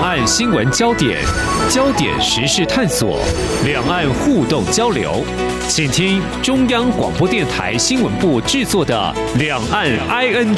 两岸新闻焦点、焦点时事探索、两岸互动交流，请听中央广播电台新闻部制作的《两岸 ING》。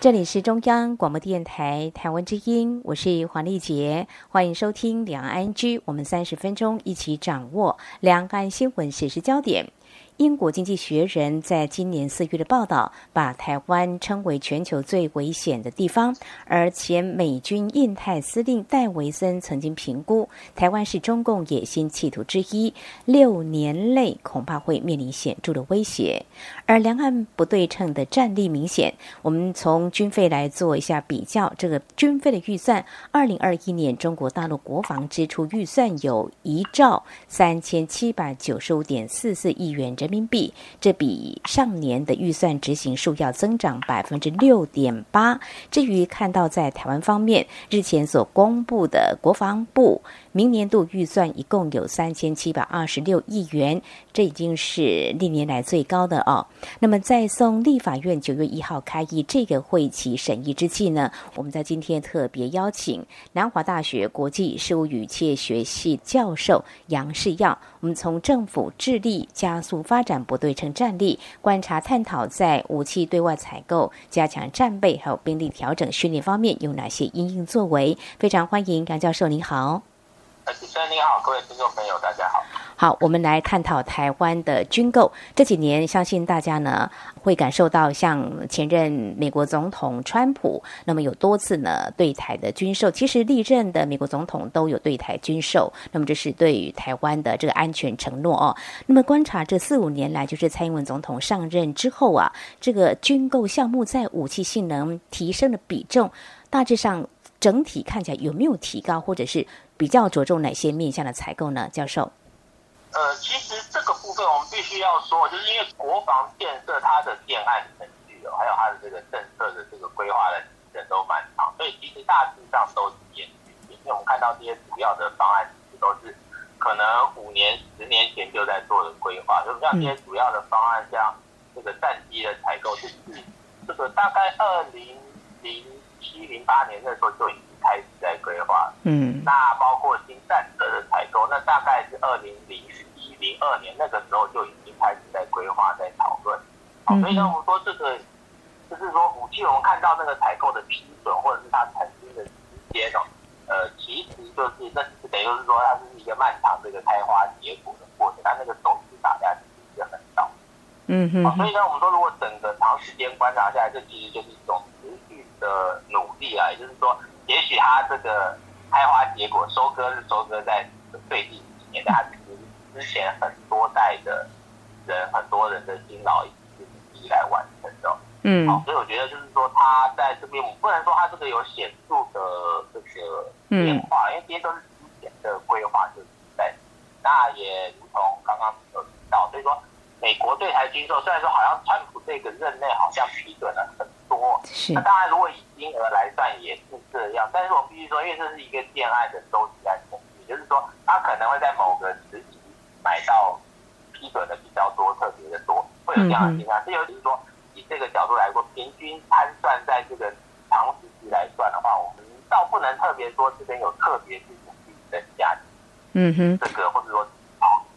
这里是中央广播电台台湾之音，我是黄丽杰，欢迎收听《两岸 ING》，我们三十分钟一起掌握两岸新闻时事焦点。英国经济学人在今年四月的报道，把台湾称为全球最危险的地方。而前美军印太司令戴维森曾经评估，台湾是中共野心企图之一，六年内恐怕会面临显著的威胁。而两岸不对称的战力明显，我们从军费来做一下比较。这个军费的预算，二零二一年中国大陆国防支出预算有一兆三千七百九十五点四四亿元人民币，这比上年的预算执行数要增长百分之六点八。至于看到在台湾方面，日前所公布的国防部。明年度预算一共有三千七百二十六亿元，这已经是历年来最高的哦。那么在送立法院九月一号开议这个会期审议之际呢，我们在今天特别邀请南华大学国际事务与企业学系教授杨世耀，我们从政府致力加速发展不对称战力，观察探讨在武器对外采购、加强战备还有兵力调整训练方面有哪些应应作为。非常欢迎杨教授，您好。主持人你好，各位听众朋友，大家好。好，我们来探讨台湾的军购。这几年，相信大家呢会感受到，像前任美国总统川普，那么有多次呢对台的军售。其实历任的美国总统都有对台军售，那么这是对于台湾的这个安全承诺哦。那么观察这四五年来，就是蔡英文总统上任之后啊，这个军购项目在武器性能提升的比重，大致上整体看起来有没有提高，或者是？比较着重哪些面向的采购呢，教授？呃，其实这个部分我们必须要说，就是因为国防建设它的建案程序哦，还有它的这个政策的这个规划的时程都蛮长，所以其实大致上都是延续。因为我们看到这些主要的方案，其实都是可能五年、十年前就在做的规划。就像这些主要的方案，像这个战机的采购，就是这个大概二零零七、零八年那时候就已经。开始在规划，嗯，那包括新战车的采购，那大概是二零零一零二年那个时候就已经开始在规划在讨论，好，所以呢，我们说这个就是说武器，我们看到那个采购的批准或者是它产生的时间哦，呃，其实就是那等于就是说它是一个漫长这个开花结果的过程，它那个种子打下去是很少，嗯哼，所以呢，我们说如果整个长时间观察下来，这其实就是一种持续的努力啊，也就是说。也许他这个开花结果收割是收割在最近几年，但其实之前很多代的人很多人的辛劳以及努力来完成的。嗯，好，所以我觉得就是说他在这边，我不能说他这个有显著的这个变化，因为这些都是之前的规划就是在。那也如同刚刚有提到，所以说美国对台军售，虽然说好像川普这个任内好像批准了很多，是那当然如果以金额来算也是这样，但是我们必须说，因为这是一个建案的周期来统计，就是说，他可能会在某个时期买到批准的比较多，特别的多，会有这样的情况。这尤其是说，以这个角度来说，平均摊算在这个长时期来算的话，我们倒不能特别说这边有特别去努力增加，嗯哼，这个或者说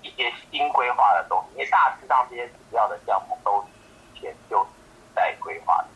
一些新规划的东西，因为大致上这些主要的项目都是前就在规划的。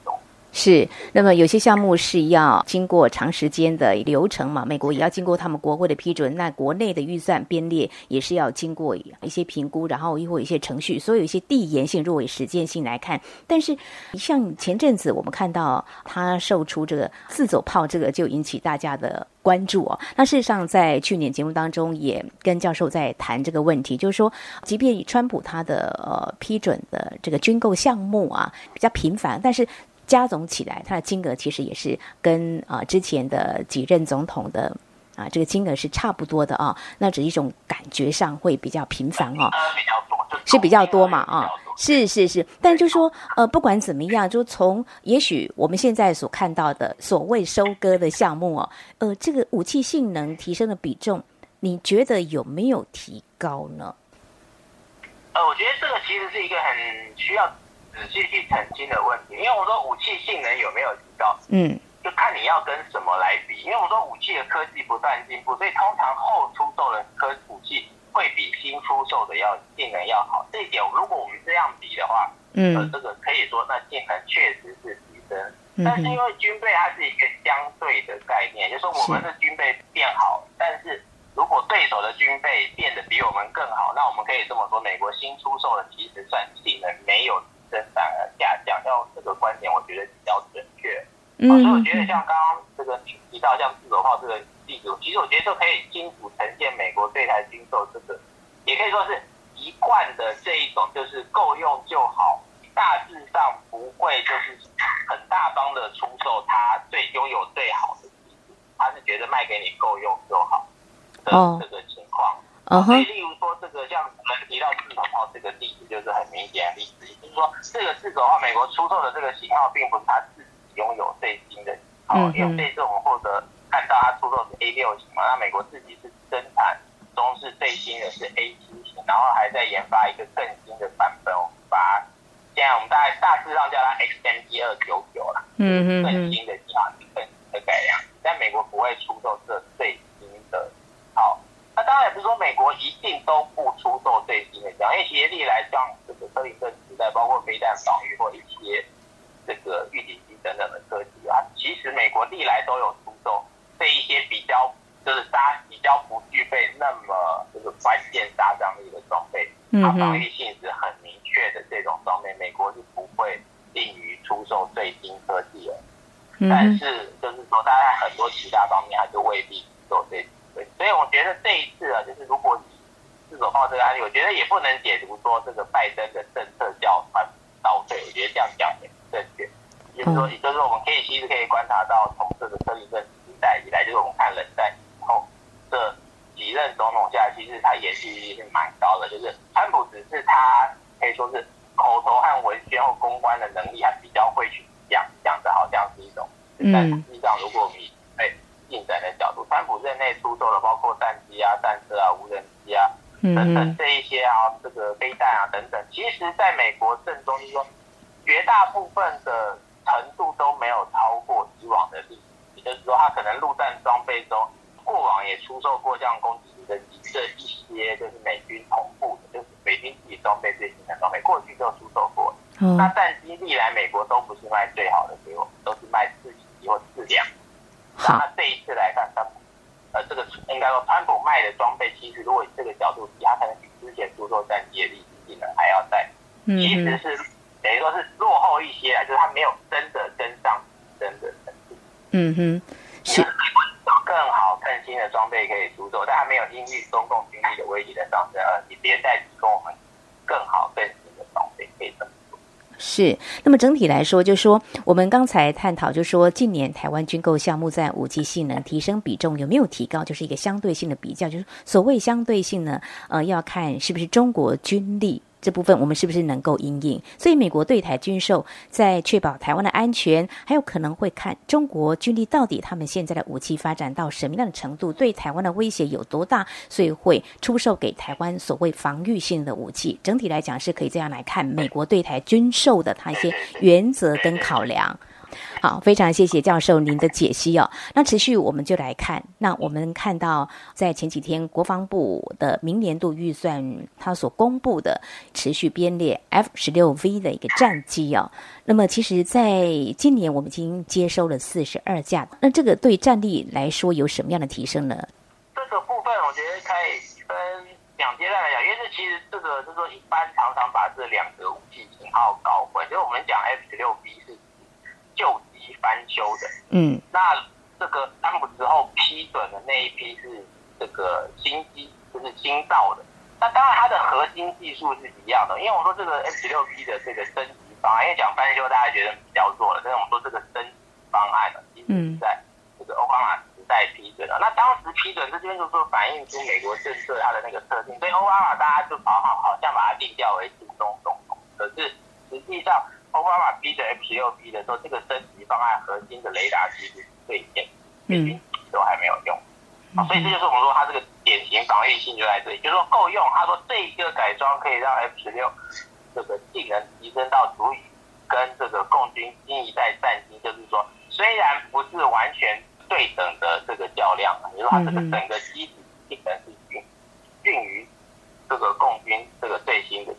是，那么有些项目是要经过长时间的流程嘛？美国也要经过他们国会的批准，那国内的预算编列也是要经过一些评估，然后又会有一些程序，所以有一些递延性，入围实践性来看。但是像前阵子我们看到他售出这个自走炮，这个就引起大家的关注哦。那事实上在去年节目当中也跟教授在谈这个问题，就是说，即便川普他的呃批准的这个军购项目啊比较频繁，但是。加总起来，它的金额其实也是跟啊之前的几任总统的啊这个金额是差不多的啊。那只是一种感觉上会比较频繁哦，是比较多嘛啊？是是是，但就说呃，不管怎么样，就从也许我们现在所看到的所谓收割的项目哦，呃，这个武器性能提升的比重，你觉得有没有提高呢？呃，我觉得这个其实是一个很需要。仔细去澄清的问题，因为我说武器性能有没有提高，嗯，就看你要跟什么来比。因为我说武器的科技不断进步，所以通常后出售的科武器会比新出售的要性能要好。这一点如果我们这样比的话，嗯，呃，这个可以说那性能确实是提升。但是因为军备它是一个相对的概念，就是说我们的军备变好，但是如果对手的军备变得比我们更好，那我们可以这么说，美国新出售的其实算性能没有反而下降。要这个观点，我觉得比较准确。嗯，所以我觉得像刚刚这个提到像自走炮这个例子，其实我觉得就可以清楚呈现美国对台军售这个，也可以说是一贯的这一种，就是够用就好。大致上不会就是很大方的出售它最拥有最好的技术，他是觉得卖给你够用就好的这个所以，例如说这个像我们提到自走炮这个例子，就是很明显的例子，也就是说这个自走炮美国出售的这个型号，并不是他自己拥有最新的型号，因为这次我们获得看到他出售是 A 六型嘛，那美国自己是生产中是最新的是 A 七型，然后还在研发一个更新的版本，我们把。现在我们大概大致上叫它 XMG 二九九了，嗯嗯更新的型号，更新的改良。在美国不会出售这最当然也不是说美国一定都不出售最新的型号，因为其实历来像这个车林顿时代，包括飞弹防御或一些这个预警机等等的科技啊，其实美国历来都有出售这一些比较就是杀比较不具备那么就是关键杀伤力的装备，它防御性是很明。确的这种装备，美国是不会吝于出售最新科技的。但是就是说，大家很多其他方面还是未必做这对。所以我觉得这一次啊，就是如果以自走炮这个案例，我觉得也不能解读说这个拜登的政策叫他倒退。我觉得这样讲也不正确。就是说，也就是说，我们可以其实可以观察到，从这个特林顿时代以来，就是我们看冷战以后这几任总统下，其实他延续力是蛮高的。就是川普只是他。可以说是口头和文宣或公关的能力，还比较会去讲，讲的好像是一种。但实际上，如果我们以哎进展的角度，川普任内出售了包括战机啊、战车啊、无人机啊等等这国正中，就是说绝大部分的程度都没有超过以往的历史。也就是说，他可能陆战装备中过往也出售过这样攻击型的这一些，就是美军同步的，就是。美军自己装备最新的装备，过去就出售过。那战机历来美国都不是卖最好的给我们，都是卖次级或次量。那这一次来看，川普，呃，这个应该说川普卖的装备，其实如果以这个角度比，他可能比之前出售战机的历史性能还要在，其实是等于说是落后一些啊，就是他没有真的跟上真的程度。嗯哼，是。更好、更新的装备可以出售，但还没有因为中共军力的威力的上升而连带提供我们更好、更新的装备可以这么做。是，那么整体来说，就说我们刚才探讨，就说近年台湾军购项目在武器性能提升比重有没有提高，就是一个相对性的比较，就是所谓相对性呢，呃，要看是不是中国军力。这部分我们是不是能够应应？所以美国对台军售，在确保台湾的安全，还有可能会看中国军力到底他们现在的武器发展到什么样的程度，对台湾的威胁有多大，所以会出售给台湾所谓防御性的武器。整体来讲是可以这样来看美国对台军售的它一些原则跟考量。好，非常谢谢教授您的解析哦。那持续我们就来看，那我们看到在前几天国防部的明年度预算，它所公布的持续编列 F 十六 V 的一个战机哦。那么其实在今年我们已经接收了四十二架，那这个对战力来说有什么样的提升呢？这个部分我觉得可以分两阶段来讲，因为这其实这个就是说一般常常把这两个武器型号搞混，就我们讲 F 十六 V 是。旧机翻修的，嗯，那这个安普之后批准的那一批是这个新机，就是新造的。那当然它的核心技术是一样的，因为我说这个 F 六 P 的这个升级方案，因为讲翻修大家觉得比较弱了，但是我们说这个升级方案呢，其实在这个奥巴马时代批准的。那当时批准这边就说反映出美国政策它的那个特性，所以奥巴马大家就好好好像把它定调为轻中总统，可是实际上。奥巴马逼的 F 十六 B 的时候，这个升级方案核心的雷达其实是最先，嗯，都还没有用，啊，所以这就是我们说它这个典型防御性就在这里，就是说够用。他说这一个改装可以让 F 十六这个性能提升到足以跟这个共军新一代战机，就是说虽然不是完全对等的这个较量，你说它这个整个机体性能是逊逊于这个共军这个最新的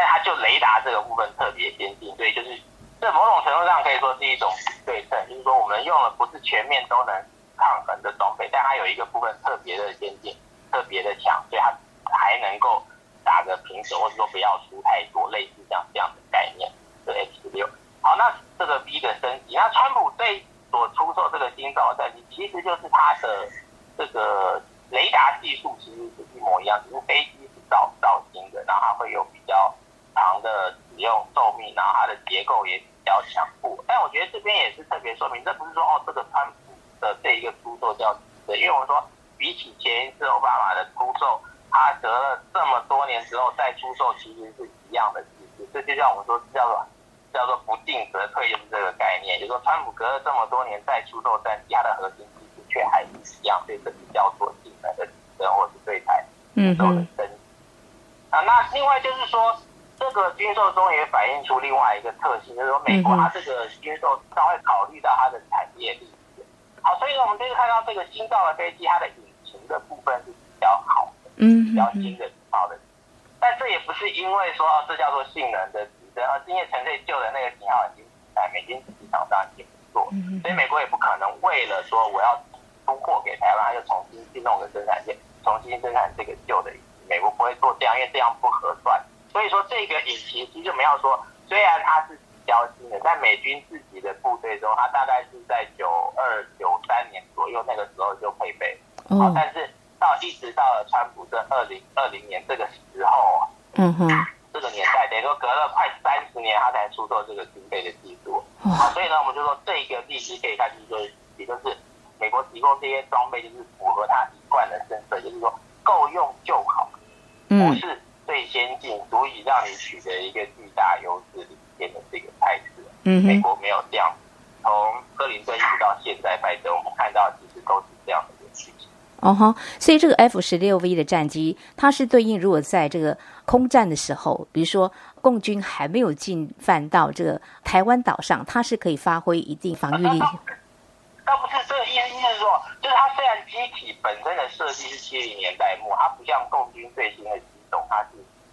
但它就雷达这个部分特别先进，所以就是这某种程度上可以说是一种对称，就是说我们用了不是全面都能抗衡的装备，但它有一个部分特别的先进，特别的强，所以它还能够。打个平手，或者说不要输太多，类似这样这样的概念。这 H 十六，好，那这个 B 的升级，那川普对所出售这个新造战机，其实就是它的这个雷达技术其实是一模一样，只是飞机是造造新的，然后它会有比较长的使用寿命，然后它的结构也比较强固。但我觉得这边也是特别说明，这不是说哦，这个川普的这一个出售叫对，因为我们说比起前一次奥巴马的出售。他隔了这么多年之后再出售，其实是一样的技术，这就像我们说叫做叫做不进则退，就是这个概念。就是说，川普隔了这么多年再出售战机，它的核心技术却还是一样，所以这叫做进来的提升，或是对台军售的升级。啊，那另外就是说，这个军售中也反映出另外一个特性，就是说美国它这个军售它会考虑到它的产业利益。好，所以呢，我们这次看到这个新造的飞机，它的引擎的部分是比较好的。嗯，比较新的、好的，但这也不是因为说这叫做性能的提升，而是因为纯粹旧的那个型号已经在美军市场上已经不做，所以美国也不可能为了说我要出货给台湾，又重新去弄个生产线，重新生产这个旧的引擎，美国不会做这样，因为这样不合算。所以说这个引擎其实就没有说，虽然它是比较新的，在美军自己的部队中，它大概是在九二九三年左右那个时候就配备，好，但是。到一直到了川普这二零二零年这个时候啊，嗯哼，这个年代等于说隔了快三十年，他才出售这个军备的技术。好，所以呢，我们就说这一个例子可以看，就是说，也就是美国提供这些装备，就是符合他一贯的政策，就是说够用就好，不是最先进，足以让你取得一个巨大优势领先的这个态势。嗯美国没有这样，从克林顿一直到现在拜登，我们看到其实都是这样的一个趋势。哦哈，所以这个 F 十六 V 的战机，它是对应如果在这个空战的时候，比如说共军还没有进犯到这个台湾岛上，它是可以发挥一定防御力。倒不是这个意思，意思是说，就是它虽然机体本身的设计是七零年代末，它不像共军最新的机种，它是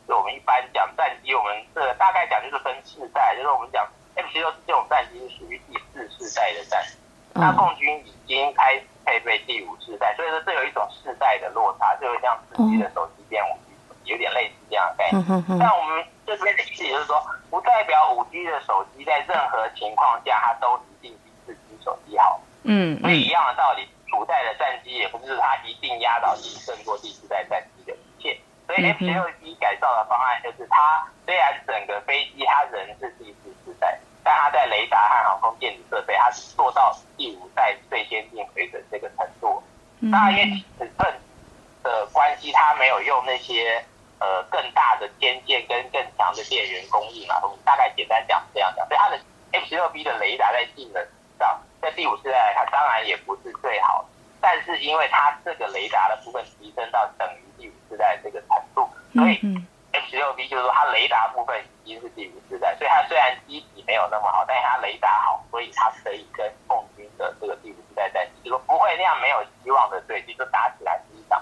就我们一般讲战机，我们这大概讲就是分世代，就是我们讲 F 十六这种战机是属于第四世代的战机，那共军已经开始。配备第五世代，所以说这有一种世代的落差，就会像四 G 的手机变五 G，有点类似这样的概念。但我们这边的意思就是说，不代表五 G 的手机在任何情况下它都一定比四 G 手机好。嗯，所以一样的道理，古代的战机也不是它一定压倒性胜过第四代战机的一切。所以 F 十六改造的方案就是它虽然整个飞机它人是第四世代。但它在雷达和航空电子设备，它是做到第五代最先进水准这个程度。当然，因为尺寸的关系，它没有用那些呃更大的天线跟更强的电源供应嘛。我们大概简单讲这样讲，所以它的 F 十六 B 的雷达在性能上，在第五世代它当然也不是最好，但是因为它这个雷达的部分提升到等于第五世代这个程度，所以。F 十六 B 就是说它雷达部分已经是第五世代，所以它虽然机体没有那么好，但是它雷达好，所以它可以跟共军的这个第五世代战机，就说不会那样没有希望的对敌，就打起来是一场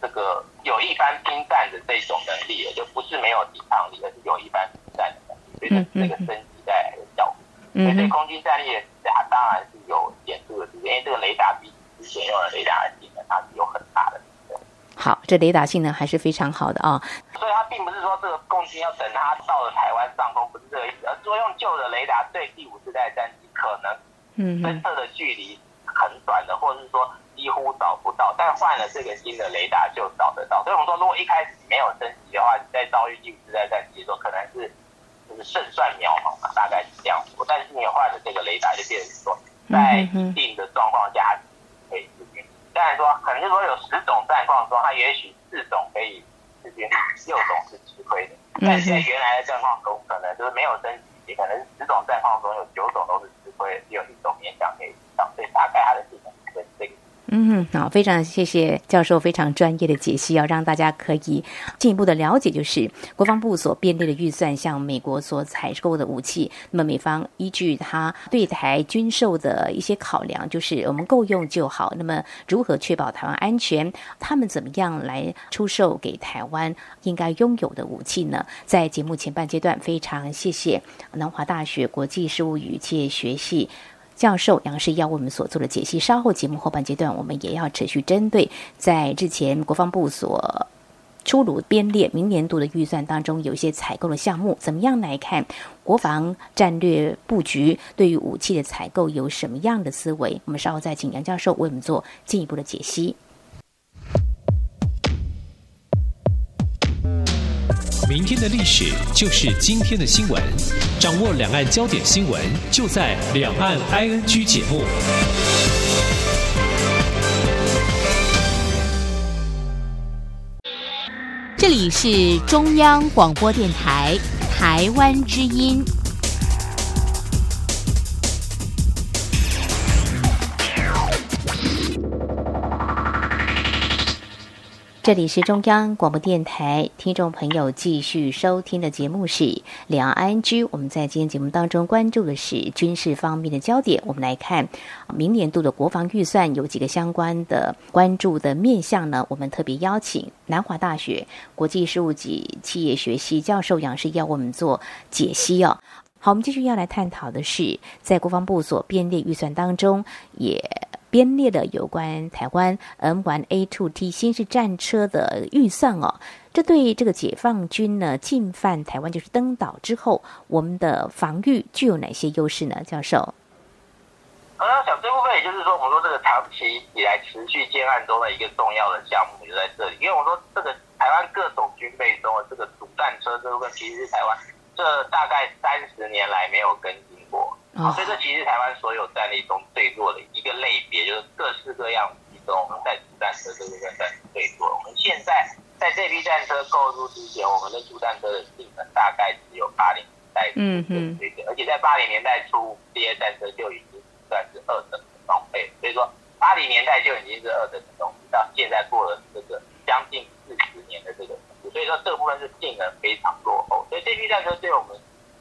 这个有一番拼战的这种能力了，就不是没有抵抗力，而是有一番拼战的能力，所以这个升级带来的效果。所以对空军战力的，它当然是有显著的提升，因为这个雷达比之前用的雷达的性能，它是有很大的。好，这雷达性能还是非常好的啊。所以它并不是说这个共军要等它到了台湾上空，不是这个意思，而是说用旧的雷达对第五世代战机可能嗯侦测的距离很短的，或者是说几乎找不到，但换了这个新的雷达就找得到。所以我们说，如果一开始没有升级的话，你在遭遇第五世代战机的时候，可能是就是胜算渺茫嘛，大概是这样说。但是你换了这个雷达，就变成说在一定的状况下。虽然说，可能就说有十种战况中，它也许四种可以势均力，六种是吃亏的。但在原来的战况中，可能就是没有升级，也可能十种战况中有九种都是吃亏，只有一种勉强可以上。所以大概它的。嗯，好，非常谢谢教授非常专业的解析，要让大家可以进一步的了解，就是国防部所编列的预算，向美国所采购的武器，那么美方依据他对台军售的一些考量，就是我们够用就好。那么如何确保台湾安全？他们怎么样来出售给台湾应该拥有的武器呢？在节目前半阶段，非常谢谢南华大学国际事务与企业学系。教授杨世耀为我们所做的解析，稍后节目后半阶段，我们也要持续针对在之前国防部所出炉编列明年度的预算当中，有一些采购的项目，怎么样来看国防战略布局？对于武器的采购有什么样的思维？我们稍后再请杨教授为我们做进一步的解析。明天的历史就是今天的新闻，掌握两岸焦点新闻，就在《两岸 ING》节目。这里是中央广播电台台湾之音。这里是中央广播电台，听众朋友继续收听的节目是《两岸 ING》。我们在今天节目当中关注的是军事方面的焦点。我们来看明年度的国防预算有几个相关的关注的面向呢？我们特别邀请南华大学国际事务及企业学系教授杨世要我们做解析哦。好，我们继续要来探讨的是，在国防部所编列预算当中也。编列的有关台湾 M1A2T 新式战车的预算哦，这对这个解放军呢进犯台湾就是登岛之后，我们的防御具有哪些优势呢？教授，我想这部分也就是说，我们说这个长期以来持续建案中的一个重要的项目就在这里，因为我说这个台湾各种军备中的这个主战车这部分，其实是台湾这大概三十年来没有跟进过。所以这其实台湾所有战力中最弱的一个类别，就是各式各样其中，我们在主战车这部分战最弱。我们现在在这批战车购入之前，我们的主战车的性能大概只有八零年代嗯嗯，而且在八零年代初，这些战车就已经算是二等的装备。所以说，八零年代就已经是二等的东西，到现在过了这个将近四十年的这个程度，所以说这部分是性能非常落后。所以这批战车对我们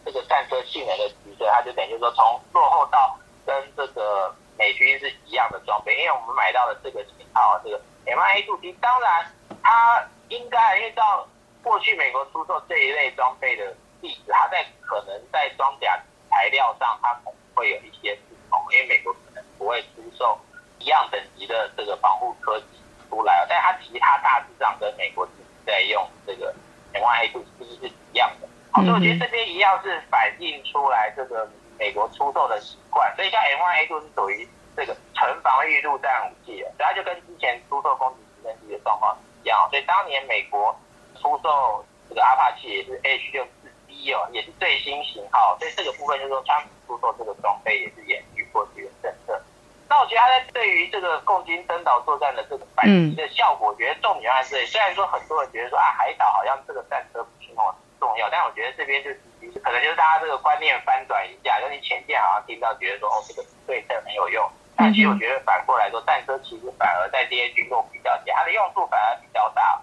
这个战车性能的。提升，它就等于说从落后到跟这个美军是一样的装备，因为我们买到的这个型号，这个 M1A2T，当然它应该因为到过去美国出售这一类装备的历史，它在可能在装甲材料上它可能会有一些不同，因为美国可能不会出售一样等级的这个防护科技出来，但它其他大致上跟美国自己在用这个 M1A2T 是一样的。所以我觉得这边一样是反映出来这个美国出售的习惯，所以像 M1A2 是属于这个纯防御陆战武器的，所以它就跟之前出售攻击直升机的状况一样。所以当年美国出售这个阿帕奇也是 H 六四 D 哦，也是最新型号，所以这个部分就是说，川普出售这个装备也是延续过去的政策。那我觉得他在对于这个共军登岛作战的这个反击的效果，我觉得重点还是。虽然说很多人觉得说啊，海岛好像这个战车不是那么。重要，但我觉得这边就是可能就是大家这个观念翻转一下，就是前线好像听到觉得说哦这个对称很有用，但其实我觉得反过来说，战车其实反而在这些军购比较，它的用处反而比较大。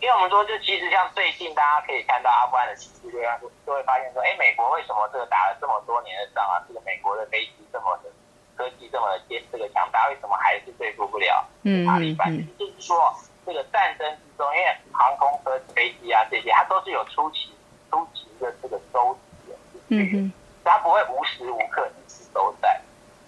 因为我们说，就其实像最近大家可以看到阿富汗的情势，就会就会发现说，哎，美国为什么这个打了这么多年的仗啊，这个美国的飞机这么的科技这么的坚这个强大，为什么还是对付不了塔利班？就是说这个战争之中，因为航空车、飞机啊这些，它都是有出奇。出奇的这个周期嗯它不会无时无刻一直都在，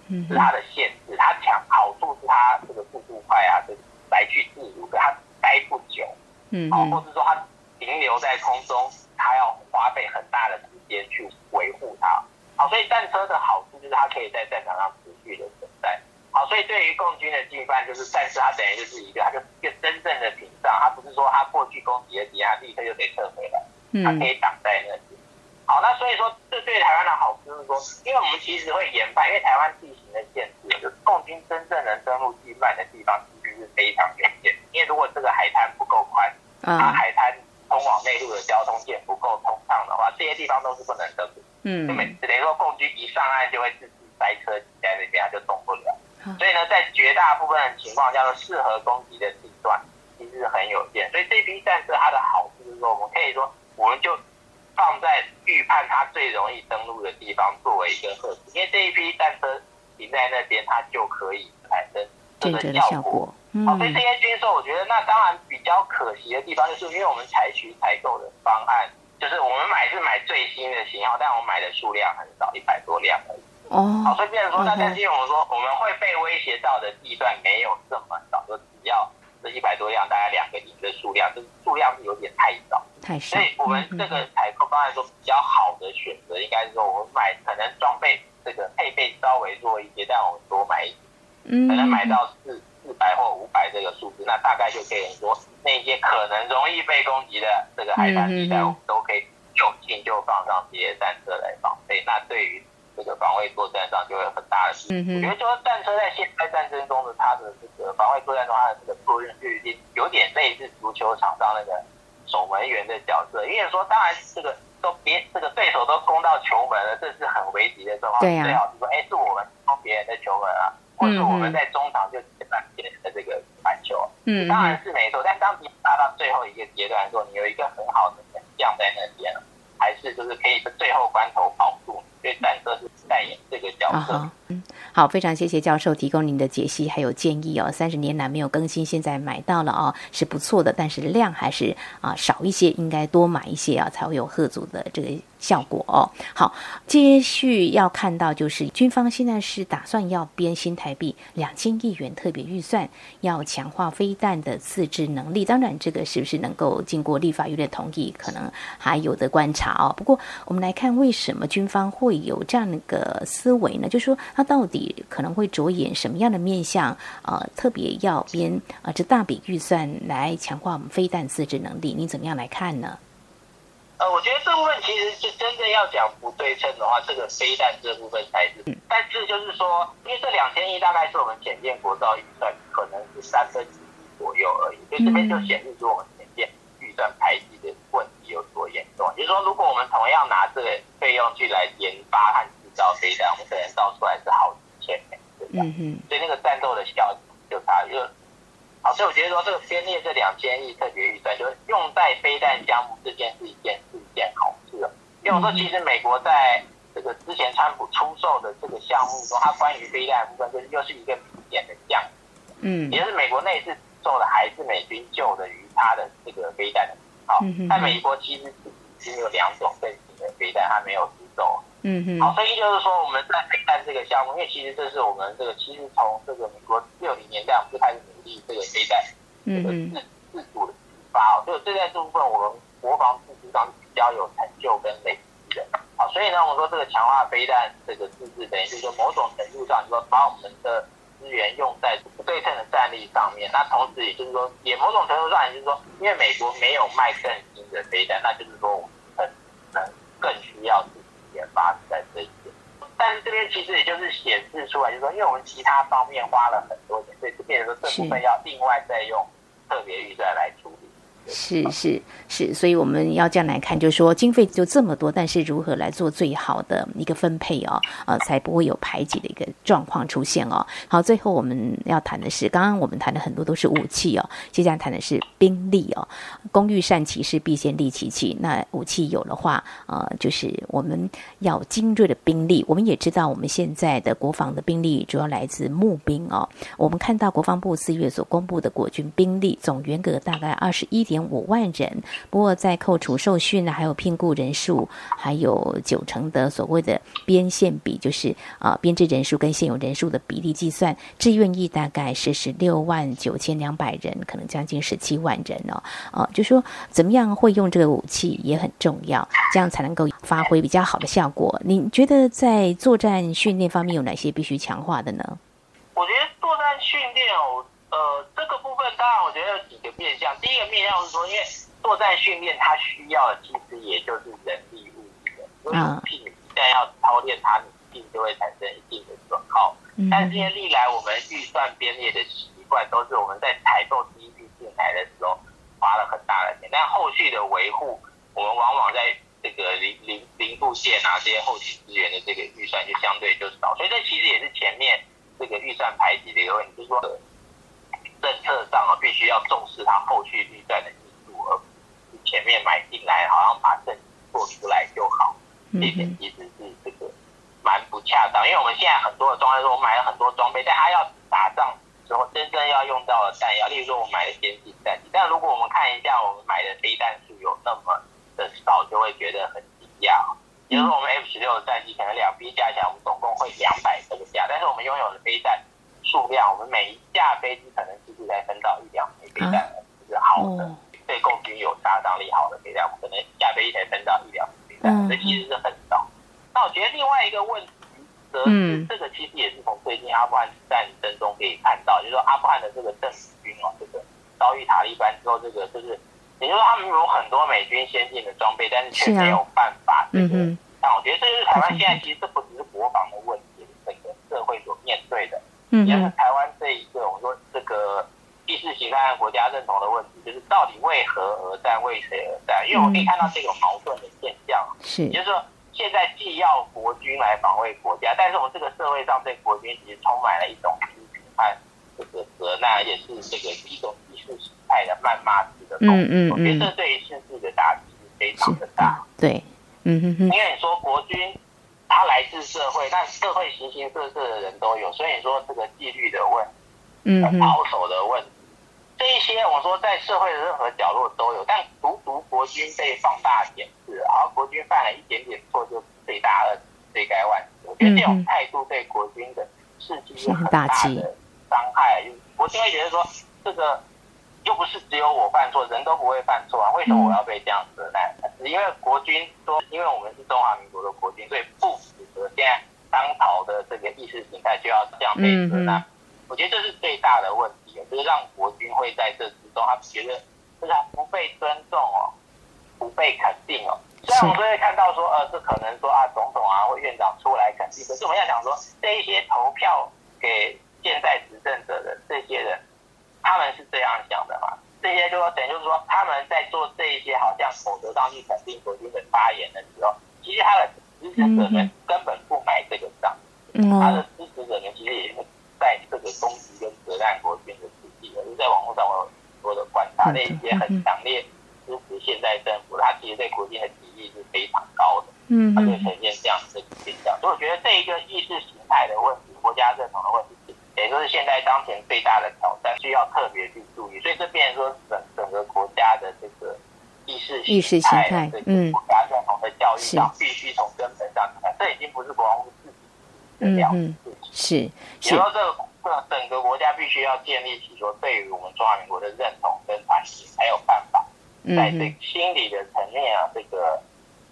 嗯，是它的限制。它强好处是它这个速度快啊，这来去自如，可它待不久，嗯，好，或者说它停留在空中，它要花费很大的时间去维护它。好，所以战车的好处就是它可以在战场上持续的存在。好，所以对于共军的进犯，就是战车它等于就是一个，他就是一个真正的屏障，他不是说他过去攻击的敌人立刻就得撤回来。他可以挡在那里。好，那所以说这对台湾的好处是说，因为我们其实会研发，因为台湾地形的限制，就是共军真正能登陆进犯的地方其实是非常有限。因为如果这个海滩不够宽，啊，海滩通往内陆的交通线不够通畅的话，这些地方都是不能登陆。嗯，就每次等于说共军一上岸就会自己塞车挤在那边，他就动。所以呢，在绝大部分的情况下，适合攻击的地段其实很有限。所以这批战车它的好处就是说，我们可以说，我们就放在预判它最容易登陆的地方作为一个核因为这一批战车停在那边，它就可以产生这个效果。好，所以这些军售，我觉得那当然比较可惜的地方，就是因为我们采取采购的方案，就是我们买是买最新的型号，但我们买的数量很少，一百多辆而已。哦，好，所以变成说，那但是因为我们说我们会被威胁到的地段没有这么少，说只要这一百多辆，大概两个营的数量，这数量是有点太少，太少。所以我们这个采购方案说比较好的选择，应该是说我们买可能装备这个配备稍微弱一些，但我们多买一点，可能买到四四百或五百这个数字，那大概就可以说那些可能容易被攻击的这个海滩地带，我们都可以就近就放上这些战车来防备。那对于这个防卫作战上就会有很大的事。我觉得说战车在现代战争中的它的这个防卫作战中，它的这个作用就已经有点类似足球场上那个守门员的角色。因为说当然这个都别这个对手都攻到球门了，这是很危急的状况。最好是说，哎，是我们攻别人的球门啊，或者我们在中场就截断别人的这个传球。嗯，当然是没错。但当你达到最后一个阶段的时候，你有一个很好的能量在那边了，还是就是可以在最后关头保住。所以战车是扮演这个角色。嗯，好，非常谢谢教授提供您的解析还有建议哦。三十年来没有更新，现在买到了哦，是不错的，但是量还是啊少一些，应该多买一些啊，才会有贺组的这个。效果哦，好，接续要看到就是军方现在是打算要编新台币两千亿元特别预算，要强化飞弹的自制能力。当然，这个是不是能够经过立法院的同意，可能还有的观察哦。不过，我们来看为什么军方会有这样的一个思维呢？就是说，他到底可能会着眼什么样的面向？呃，特别要编啊这大笔预算来强化我们飞弹自制能力，你怎么样来看呢？呃，我觉得这部分其实是真正要讲不对称的话，这个飞弹这部分才是。但是就是说，因为这两千亿大概是我们潜舰国造预算可能是三分之一左右而已，所以这边就显示出我们潜舰预算排挤的问题有多严重。就是说，如果我们同样拿这个费用去来研发和制造飞弹，我们可能造出来是好几千枚，对吧？所以那个战斗的效益就差就。好，所以我觉得说这个编列这两千亿特别预算，就是用在飞弹项目这件是一件是一件好事了。因为我说，其实美国在这个之前川普出售的这个项目中，它关于飞弹部分，就是又是一个明显的降嗯，也就是美国内置售的还是美军旧的于它的这个飞弹的好，但美国其实是已经有两种类型的飞弹，它没有出售。嗯哼，好，所以就是说我们在看这个项目，因为其实这是我们这个其实从这个美国六零年代我们就开始努力这个飞弹这个自自主的研发哦，就这在这部分我们国防自治上比较有成就跟累积的。啊，所以呢，我们说这个强化飞弹这个自制，等于就是说某种程度上，就说把我们的资源用在不对称的战力上面。那同时也就是说，也某种程度上也就是说，因为美国没有卖更新的飞弹，那就是说我们可能更需要自己。研发在这但是这边其实也就是显示出来，就是说，因为我们其他方面花了很多钱，所以就变成说这部分要另外再用特别预算来。是是是，所以我们要这样来看，就是说经费就这么多，但是如何来做最好的一个分配哦，呃，才不会有排挤的一个状况出现哦。好，最后我们要谈的是，刚刚我们谈的很多都是武器哦，接下来谈的是兵力哦。工欲善其事，必先利其器。那武器有的话，呃，就是我们要精锐的兵力。我们也知道，我们现在的国防的兵力主要来自募兵哦。我们看到国防部四月所公布的国军兵力总员额大概二十一点。五万人，不过在扣除受训呢，还有聘雇人数，还有九成的所谓的编线比，就是啊编制人数跟现有人数的比例计算，志愿役大概是十六万九千两百人，可能将近十七万人哦。哦，就说怎么样会用这个武器也很重要，这样才能够发挥比较好的效果。你觉得在作战训练方面有哪些必须强化的呢？我觉得作战训练哦。呃，这个部分当然我觉得有几个面向。第一个面向是说，因为作战训练它需要的其实也就是人力物力的，因为武器你一旦要操练它，你一定就会产生一定的损耗。但是因为历来我们预算编列的习惯都是我们在采购第一批进来的时候花了很大的钱，但后续的维护，我们往往在这个零零零部件啊这些后勤资源的这个预算就相对就少，所以这其实也是前面。这个预算排挤的一个问题，就是说政策上啊，必须要重视它后续预算的进度，而不是前面买进来好像把政做出来就好。这点其实是这个蛮不恰当，因为我们现在很多的装备，说我买了很多装备，但它要打仗时候真正要用到的弹药，例如说我买了先进战机，但如果我们看一下我们买的飞弹数有那么的少，就会觉得很惊讶。比如说我们 F 十六的战机可能两批加起来，我们总共会两百这个架，但是我们拥有的飞弹数量，我们每一架飞机可能只是才分到一两枚飞弹，就是好的对共军有杀伤力好的飞弹，我们可能一架飞机才分到一两枚飞弹，这其实是很少。那我觉得另外一个问题，则是这个其实也是从最近阿富汗战争中可以看到，就是说阿富汗的这个政府军哦，这个遭遇塔利班之后，这个就是。也就是说，他们有很多美军先进的装备，但是却没有办法。嗯哼。那我觉得这就是台湾现在其实这不只是国防的问题，整个社会所面对的，嗯也是台湾这一个我们说这个意识形态和国家认同的问题，就是到底为何而战，为谁而战？因为我们可以看到这个矛盾的现象，是，也就是说，现在既要国军来防卫国家，但是我们这个社会上对国军其实充满了一种批评和这个责难，也是这个一种意识形态的谩骂。嗯嗯，我觉得这对于世事的打击是非常的大。对，嗯哼哼。因为你说国军他来自社会，但社会形形色色的人都有，所以你说这个纪律的问题，嗯保守的问题，这一些我说在社会的任何角落都有，但独独国军被放大检视，而国军犯了一点点错就罪大恶罪该万死。我觉得这种态度对国军的士气是很大的伤害。国军会觉得说这个。又不是只有我犯错，人都不会犯错啊？为什么我要被这样责难？是因为国军说，因为我们是中华民国的国军，所以不符合现在当朝的这个意识形态，就要这样被责难。我觉得这是最大的问题，就是让国军会在这之中，他觉得就是不被尊重哦，不被肯定哦。虽然我们都会看到说，呃，这可能说啊，总统啊或院长出来肯定，可是我们要想说，这一些投票给现在执政者的这些人。他们是这样想的嘛？这些就说等于就是说，他们在做这一些好像口头上去肯定国军的发言的时候，其实他的支持者们根本不买这个账。嗯他的支持者们其实也是在这个攻击跟责难国军的事情，而是在网络上我有很多的观察，那一些很强烈支持现在政府，他其实对国军的敌意是非常高的。嗯，他就呈现这样的现象。所以我觉得这一个意识形态的问题，国家认同的问题。也就是现在当前最大的挑战，需要特别去注意。所以这变成说整整个国家的这个意识意识形态，嗯，国家认同的教育上，必须从根本上看。这已经不是国防部自己的了事是，是说，这个整个国家必须要建立起说，对于我们中华民国的认同跟团结，才有办法，在这心理的层面啊，这个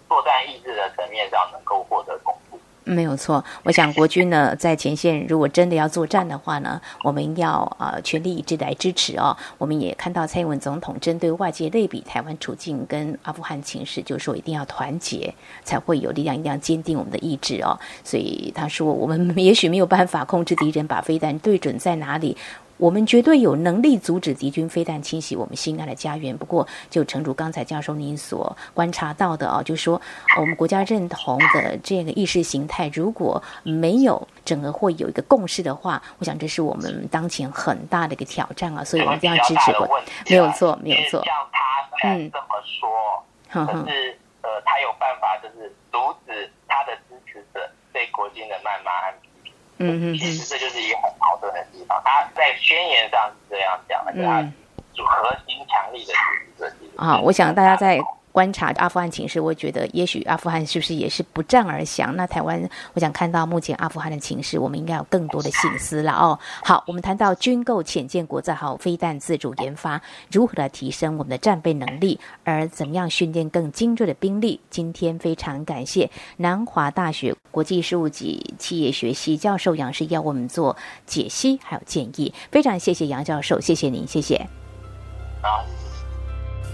作战意志的层面上，能够获得巩固。没有错，我想国军呢在前线，如果真的要作战的话呢，我们要啊全力一致来支持哦。我们也看到蔡英文总统针对外界类比台湾处境跟阿富汗情势，就是说一定要团结，才会有力量，一定要坚定我们的意志哦。所以他说，我们也许没有办法控制敌人把飞弹对准在哪里。我们绝对有能力阻止敌军飞弹侵袭我们心爱的家园。不过，就诚如刚才教授您所观察到的啊，就是说我们国家认同的这个意识形态，如果没有整个会有一个共识的话，我想这是我们当前很大的一个挑战啊。所以我们一定要支持国，没有错，没有错。像他这么说，可是呃，他有办法，就是阻止他的支持者对国军的谩骂和。嗯嗯，其实这就是一个很矛盾的地方。他在宣言上是这样讲的，他主核心强力的支持者。啊，我想大家在。观察阿富汗情势，我觉得也许阿富汗是不是也是不战而降？那台湾，我想看到目前阿富汗的情势，我们应该有更多的醒思了哦。好，我们谈到军购潜舰国造号飞弹自主研发，如何来提升我们的战备能力，而怎么样训练更精锐的兵力？今天非常感谢南华大学国际事务及企业学系教授杨世要我们做解析还有建议，非常谢谢杨教授，谢谢您，谢谢。好。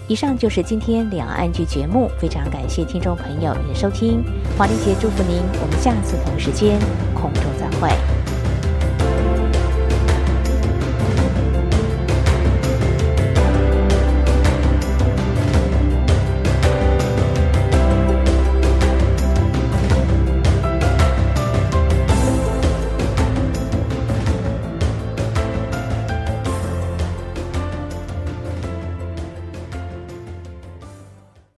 以上就是今天两岸剧节目，非常感谢听众朋友您的收听，华丽姐祝福您，我们下次同时间空中再会。